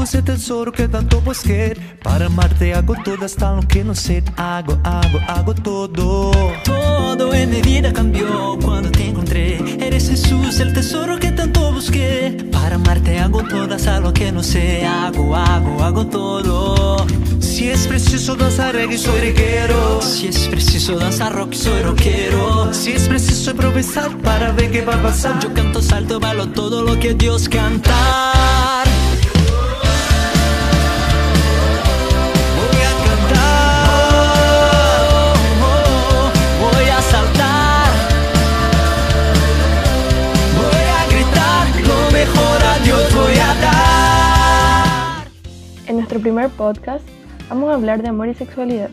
Eres Jesús, el tesoro que tanto busqué. Para amarte hago todo hasta lo que no sé. Hago, hago, hago todo. Todo en mi vida cambió cuando te encontré. Eres Jesús, el tesoro que tanto busqué. Para amarte hago todo hasta lo que no sé. Hago, hago, hago todo. Si es preciso danzar reggae, soy reguero. Si es preciso danzar rock, soy rockero. Si es preciso improvisar para ver qué va a pasar. Yo canto, salto, bailo todo lo que Dios cantar. Primer podcast vamos a hablar de amor y sexualidad.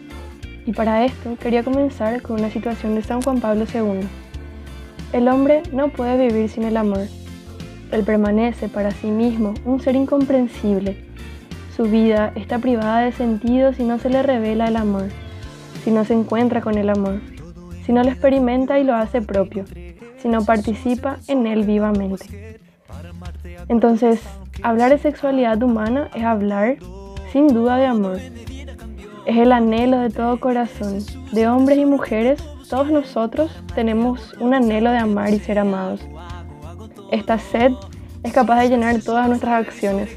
Y para esto quería comenzar con una situación de San Juan Pablo II. El hombre no puede vivir sin el amor. Él permanece para sí mismo un ser incomprensible. Su vida está privada de sentido si no se le revela el amor, si no se encuentra con el amor, si no lo experimenta y lo hace propio, si no participa en él vivamente. Entonces, hablar de sexualidad humana es hablar sin duda de amor. Es el anhelo de todo corazón, de hombres y mujeres, todos nosotros tenemos un anhelo de amar y ser amados. Esta sed es capaz de llenar todas nuestras acciones.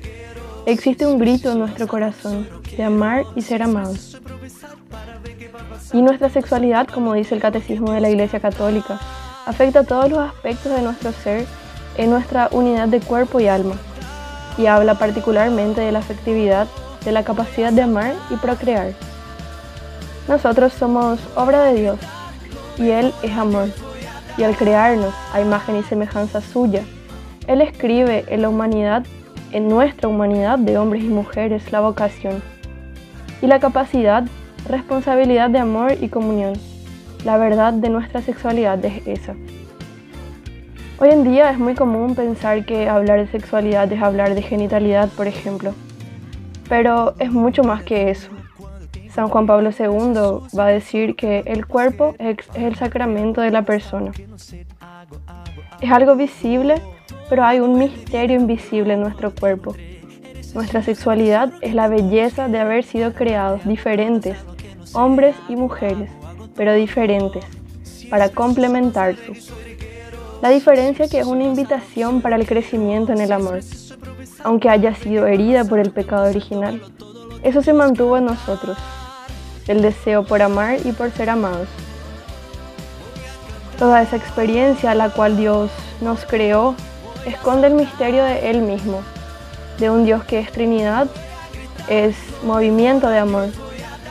Existe un grito en nuestro corazón de amar y ser amados. Y nuestra sexualidad, como dice el Catecismo de la Iglesia Católica, afecta todos los aspectos de nuestro ser en nuestra unidad de cuerpo y alma, y habla particularmente de la afectividad, de la capacidad de amar y procrear. Nosotros somos obra de Dios, y Él es amor, y al crearnos a imagen y semejanza suya, Él escribe en la humanidad, en nuestra humanidad de hombres y mujeres, la vocación, y la capacidad, responsabilidad de amor y comunión. La verdad de nuestra sexualidad es esa. Hoy en día es muy común pensar que hablar de sexualidad es hablar de genitalidad, por ejemplo. Pero es mucho más que eso. San Juan Pablo II va a decir que el cuerpo es el sacramento de la persona. Es algo visible, pero hay un misterio invisible en nuestro cuerpo. Nuestra sexualidad es la belleza de haber sido creados diferentes, hombres y mujeres, pero diferentes, para complementarse. La diferencia que es una invitación para el crecimiento en el amor, aunque haya sido herida por el pecado original. Eso se mantuvo en nosotros, el deseo por amar y por ser amados. Toda esa experiencia a la cual Dios nos creó esconde el misterio de Él mismo, de un Dios que es Trinidad, es movimiento de amor,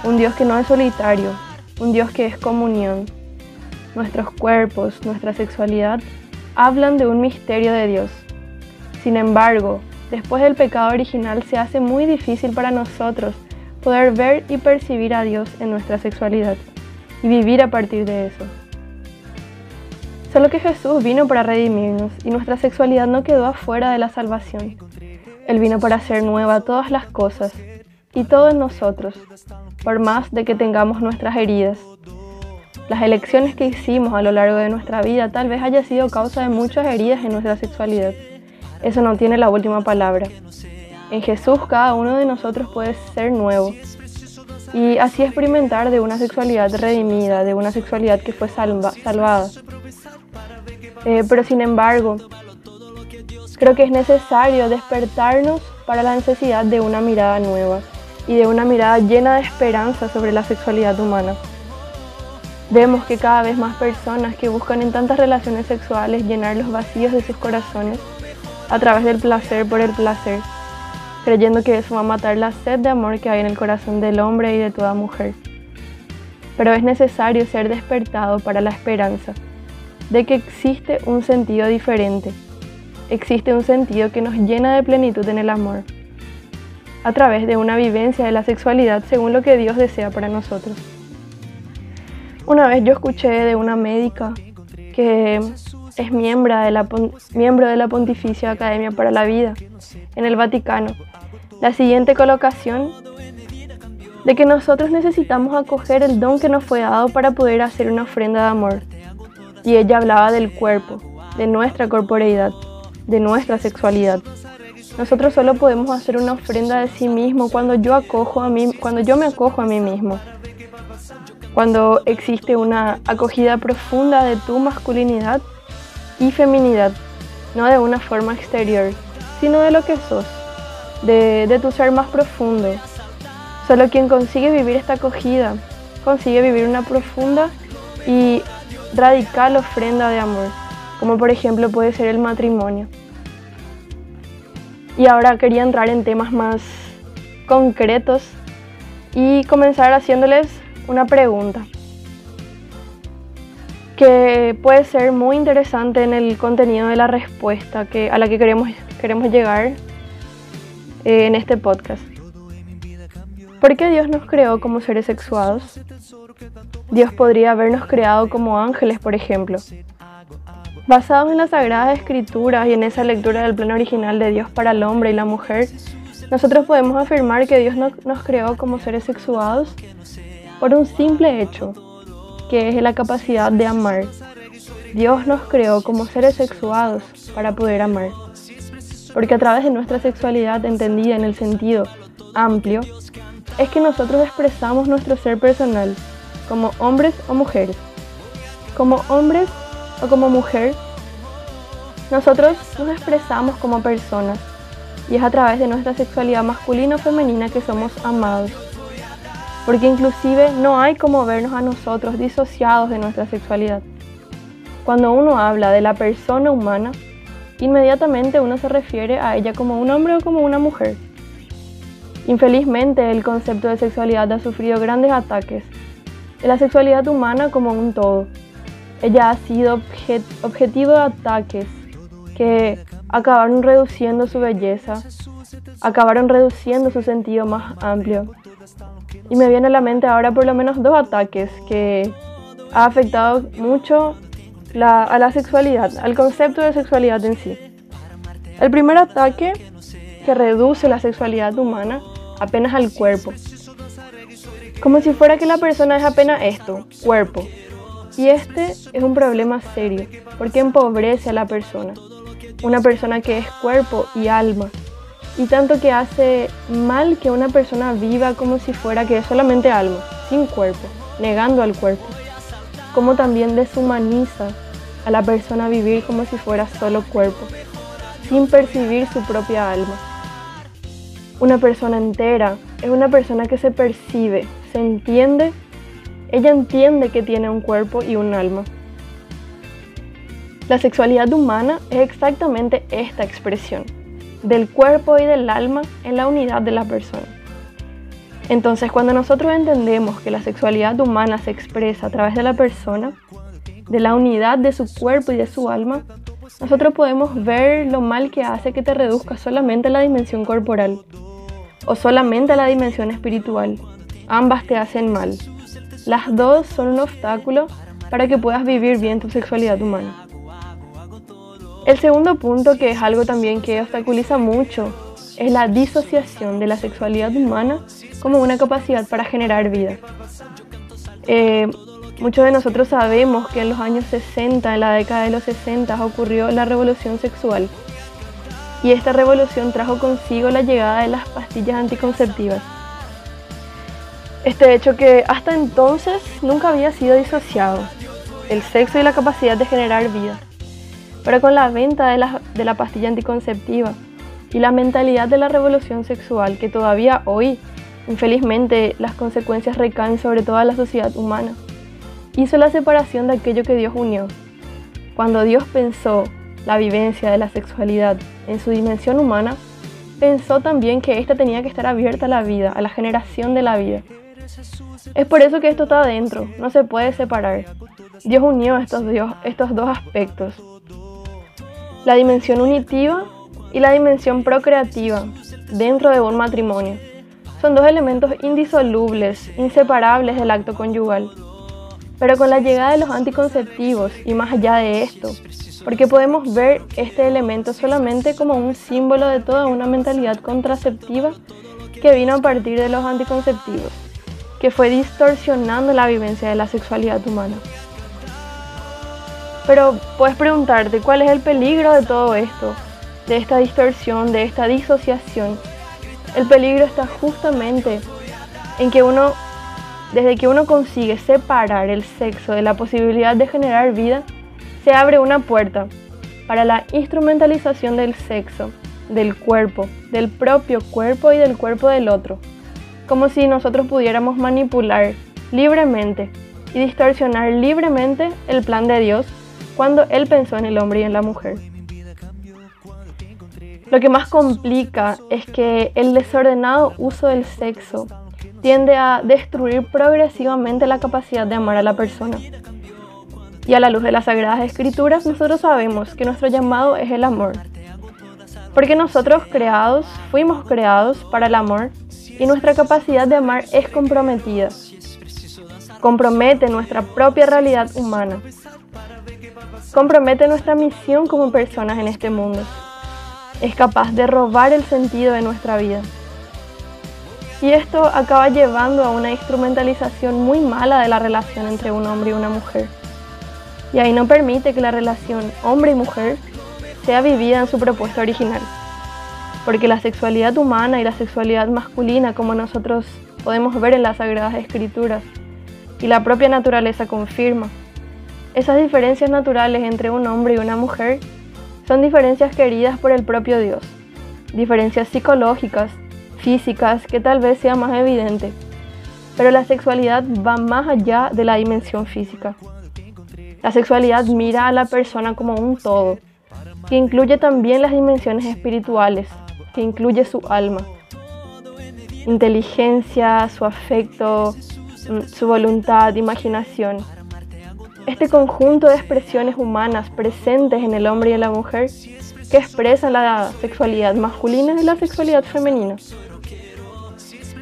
un Dios que no es solitario, un Dios que es comunión. Nuestros cuerpos, nuestra sexualidad, hablan de un misterio de Dios. Sin embargo, después del pecado original se hace muy difícil para nosotros poder ver y percibir a Dios en nuestra sexualidad y vivir a partir de eso. Solo que Jesús vino para redimirnos y nuestra sexualidad no quedó afuera de la salvación. Él vino para hacer nueva todas las cosas y todo en nosotros, por más de que tengamos nuestras heridas. Las elecciones que hicimos a lo largo de nuestra vida tal vez haya sido causa de muchas heridas en nuestra sexualidad. Eso no tiene la última palabra. En Jesús cada uno de nosotros puede ser nuevo y así experimentar de una sexualidad redimida, de una sexualidad que fue salvada. Eh, pero sin embargo, creo que es necesario despertarnos para la necesidad de una mirada nueva y de una mirada llena de esperanza sobre la sexualidad humana. Vemos que cada vez más personas que buscan en tantas relaciones sexuales llenar los vacíos de sus corazones a través del placer por el placer, creyendo que eso va a matar la sed de amor que hay en el corazón del hombre y de toda mujer. Pero es necesario ser despertado para la esperanza de que existe un sentido diferente, existe un sentido que nos llena de plenitud en el amor, a través de una vivencia de la sexualidad según lo que Dios desea para nosotros. Una vez yo escuché de una médica que es miembro de la, miembro de la Pontificia Academia para la Vida en el Vaticano la siguiente colocación de que nosotros necesitamos acoger el don que nos fue dado para poder hacer una ofrenda de amor. Y ella hablaba del cuerpo, de nuestra corporeidad, de nuestra sexualidad. Nosotros solo podemos hacer una ofrenda de sí mismo cuando yo acojo a mí, cuando yo me acojo a mí mismo. Cuando existe una acogida profunda de tu masculinidad y feminidad, no de una forma exterior, sino de lo que sos, de, de tu ser más profundo. Solo quien consigue vivir esta acogida, consigue vivir una profunda y radical ofrenda de amor, como por ejemplo puede ser el matrimonio. Y ahora quería entrar en temas más concretos y comenzar haciéndoles una pregunta que puede ser muy interesante en el contenido de la respuesta que, a la que queremos, queremos llegar eh, en este podcast. ¿Por qué Dios nos creó como seres sexuados? Dios podría habernos creado como ángeles, por ejemplo. Basados en las Sagradas Escrituras y en esa lectura del plan original de Dios para el hombre y la mujer, nosotros podemos afirmar que Dios nos creó como seres sexuados por un simple hecho, que es la capacidad de amar. Dios nos creó como seres sexuados para poder amar. Porque a través de nuestra sexualidad entendida en el sentido amplio, es que nosotros expresamos nuestro ser personal como hombres o mujeres. Como hombres o como mujer, nosotros nos expresamos como personas y es a través de nuestra sexualidad masculina o femenina que somos amados. Porque inclusive no hay como vernos a nosotros disociados de nuestra sexualidad. Cuando uno habla de la persona humana, inmediatamente uno se refiere a ella como un hombre o como una mujer. Infelizmente, el concepto de sexualidad ha sufrido grandes ataques. La sexualidad humana como un todo. Ella ha sido objetivo de ataques que acabaron reduciendo su belleza, acabaron reduciendo su sentido más amplio. Y me viene a la mente ahora por lo menos dos ataques que ha afectado mucho a la sexualidad, al concepto de sexualidad en sí. El primer ataque que reduce la sexualidad humana apenas al cuerpo. Como si fuera que la persona es apenas esto, cuerpo. Y este es un problema serio, porque empobrece a la persona. Una persona que es cuerpo y alma. Y tanto que hace mal que una persona viva como si fuera que es solamente alma, sin cuerpo, negando al cuerpo. Como también deshumaniza a la persona vivir como si fuera solo cuerpo, sin percibir su propia alma. Una persona entera es una persona que se percibe, se entiende, ella entiende que tiene un cuerpo y un alma. La sexualidad humana es exactamente esta expresión, del cuerpo y del alma en la unidad de la persona. Entonces, cuando nosotros entendemos que la sexualidad humana se expresa a través de la persona, de la unidad de su cuerpo y de su alma, nosotros podemos ver lo mal que hace que te reduzca solamente a la dimensión corporal o solamente a la dimensión espiritual. Ambas te hacen mal. Las dos son un obstáculo para que puedas vivir bien tu sexualidad humana. El segundo punto, que es algo también que obstaculiza mucho, es la disociación de la sexualidad humana como una capacidad para generar vida. Eh, muchos de nosotros sabemos que en los años 60, en la década de los 60, ocurrió la revolución sexual y esta revolución trajo consigo la llegada de las pastillas anticonceptivas. Este hecho que hasta entonces nunca había sido disociado, el sexo y la capacidad de generar vida. Pero con la venta de la, de la pastilla anticonceptiva y la mentalidad de la revolución sexual, que todavía hoy, infelizmente, las consecuencias recaen sobre toda la sociedad humana, hizo la separación de aquello que Dios unió. Cuando Dios pensó la vivencia de la sexualidad en su dimensión humana, pensó también que ésta tenía que estar abierta a la vida, a la generación de la vida. Es por eso que esto está adentro, no se puede separar. Dios unió estos, estos dos aspectos, la dimensión unitiva y la dimensión procreativa dentro de un matrimonio. Son dos elementos indisolubles, inseparables del acto conyugal. Pero con la llegada de los anticonceptivos y más allá de esto, porque podemos ver este elemento solamente como un símbolo de toda una mentalidad contraceptiva que vino a partir de los anticonceptivos, que fue distorsionando la vivencia de la sexualidad humana. Pero puedes preguntarte cuál es el peligro de todo esto de esta distorsión, de esta disociación. El peligro está justamente en que uno, desde que uno consigue separar el sexo de la posibilidad de generar vida, se abre una puerta para la instrumentalización del sexo, del cuerpo, del propio cuerpo y del cuerpo del otro, como si nosotros pudiéramos manipular libremente y distorsionar libremente el plan de Dios cuando Él pensó en el hombre y en la mujer. Lo que más complica es que el desordenado uso del sexo tiende a destruir progresivamente la capacidad de amar a la persona. Y a la luz de las Sagradas Escrituras nosotros sabemos que nuestro llamado es el amor. Porque nosotros creados, fuimos creados para el amor y nuestra capacidad de amar es comprometida. Compromete nuestra propia realidad humana. Compromete nuestra misión como personas en este mundo. Es capaz de robar el sentido de nuestra vida. Y esto acaba llevando a una instrumentalización muy mala de la relación entre un hombre y una mujer. Y ahí no permite que la relación hombre y mujer sea vivida en su propuesta original. Porque la sexualidad humana y la sexualidad masculina, como nosotros podemos ver en las Sagradas Escrituras, y la propia naturaleza confirma, esas diferencias naturales entre un hombre y una mujer son diferencias queridas por el propio Dios, diferencias psicológicas físicas que tal vez sea más evidente, pero la sexualidad va más allá de la dimensión física. La sexualidad mira a la persona como un todo, que incluye también las dimensiones espirituales, que incluye su alma, inteligencia, su afecto, mm, su voluntad, imaginación. Este conjunto de expresiones humanas presentes en el hombre y en la mujer que expresan la sexualidad masculina y la sexualidad femenina.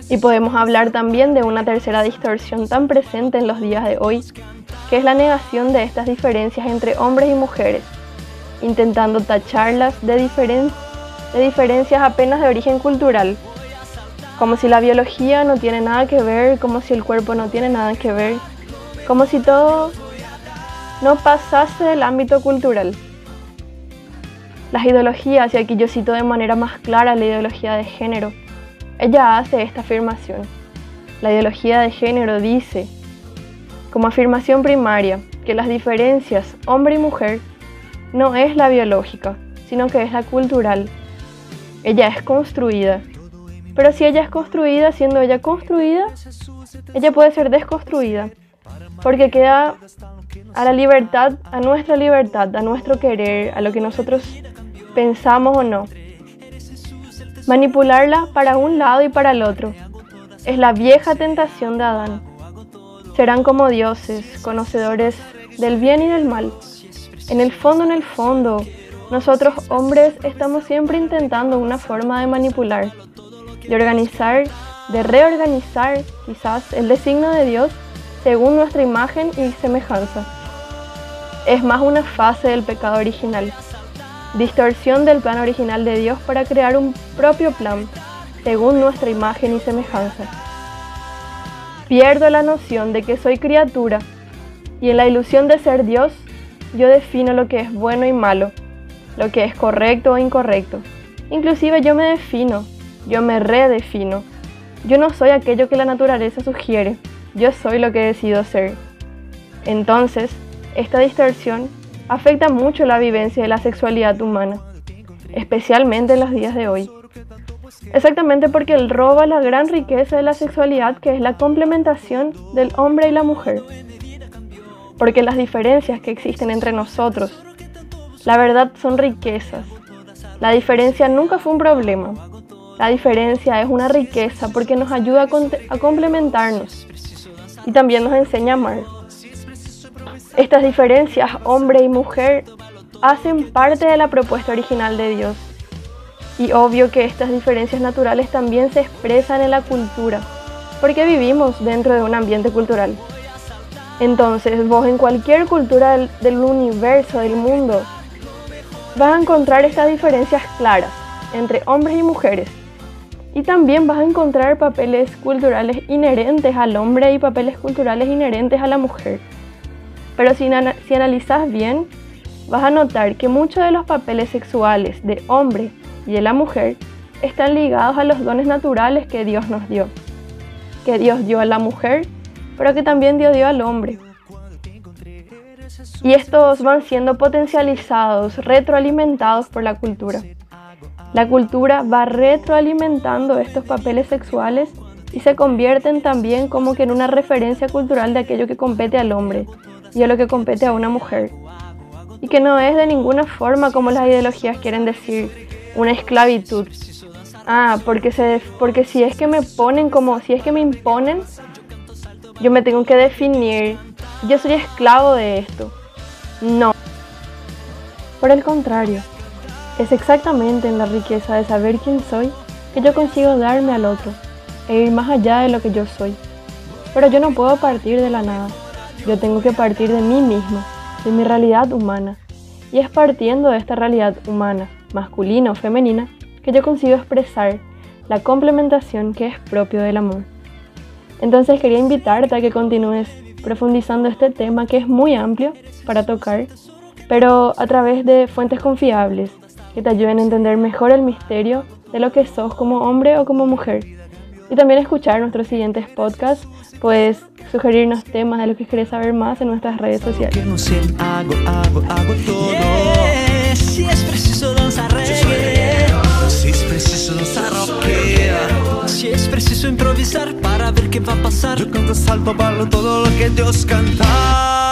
Y podemos hablar también de una tercera distorsión tan presente en los días de hoy, que es la negación de estas diferencias entre hombres y mujeres, intentando tacharlas de, de diferencias apenas de origen cultural, como si la biología no tiene nada que ver, como si el cuerpo no tiene nada que ver, como si todo no pasase del ámbito cultural. Las ideologías, y aquí yo cito de manera más clara la ideología de género, ella hace esta afirmación. La ideología de género dice, como afirmación primaria, que las diferencias hombre y mujer no es la biológica, sino que es la cultural. Ella es construida. Pero si ella es construida, siendo ella construida, ella puede ser desconstruida. Porque queda a la libertad, a nuestra libertad, a nuestro querer, a lo que nosotros pensamos o no manipularla para un lado y para el otro. Es la vieja tentación de Adán. Serán como dioses, conocedores del bien y del mal. En el fondo, en el fondo, nosotros hombres estamos siempre intentando una forma de manipular, de organizar, de reorganizar quizás el designio de Dios según nuestra imagen y semejanza. Es más una fase del pecado original distorsión del plan original de Dios para crear un propio plan según nuestra imagen y semejanza. Pierdo la noción de que soy criatura y en la ilusión de ser Dios yo defino lo que es bueno y malo, lo que es correcto o incorrecto. Inclusive yo me defino, yo me redefino. Yo no soy aquello que la naturaleza sugiere, yo soy lo que decido ser. Entonces, esta distorsión afecta mucho la vivencia de la sexualidad humana, especialmente en los días de hoy. Exactamente porque él roba la gran riqueza de la sexualidad que es la complementación del hombre y la mujer. Porque las diferencias que existen entre nosotros, la verdad son riquezas. La diferencia nunca fue un problema. La diferencia es una riqueza porque nos ayuda a, a complementarnos y también nos enseña a amar. Estas diferencias, hombre y mujer, hacen parte de la propuesta original de Dios. Y obvio que estas diferencias naturales también se expresan en la cultura, porque vivimos dentro de un ambiente cultural. Entonces, vos en cualquier cultura del, universo, del mundo, vas a encontrar estas diferencias claras entre hombres y mujeres. Y también vas a encontrar papeles culturales inherentes al hombre y papeles culturales inherentes a la mujer. Pero si, si analizas bien, vas a notar que muchos de los papeles sexuales de hombre y de la mujer están ligados a los dones naturales que Dios nos dio, que Dios dio a la mujer, pero que también Dios dio al hombre. Y estos van siendo potencializados, retroalimentados por la cultura. La cultura va retroalimentando estos papeles sexuales y se convierten también como que en una referencia cultural de aquello que compete al hombre y a lo que compete a una mujer. Y que no es de ninguna forma como las ideologías quieren decir, una esclavitud. Ah, porque, se, porque si es que me ponen como, si es que me imponen, yo me tengo que definir, yo soy esclavo de esto. No. Por el contrario, es exactamente en la riqueza de saber quién soy que yo consigo darme al otro e ir más allá de lo que yo soy. Pero yo no puedo partir de la nada. Yo tengo que partir de mí mismo, de mi realidad humana. Y es partiendo de esta realidad humana, masculina o femenina, que yo consigo expresar la complementación que es propio del amor. Entonces quería invitarte a que continúes profundizando este tema que es muy amplio para tocar, pero a través de fuentes confiables que te ayuden a entender mejor el misterio de lo que sos como hombre o como mujer. Y también escuchar nuestros siguientes podcasts, pues sugerirnos temas de lo que querés saber más en nuestras redes sociales. Si es preciso danzar reggae, si es preciso danzar si es preciso improvisar para ver qué va a pasar. Yo canto, salto, ballo todo lo que Dios canta.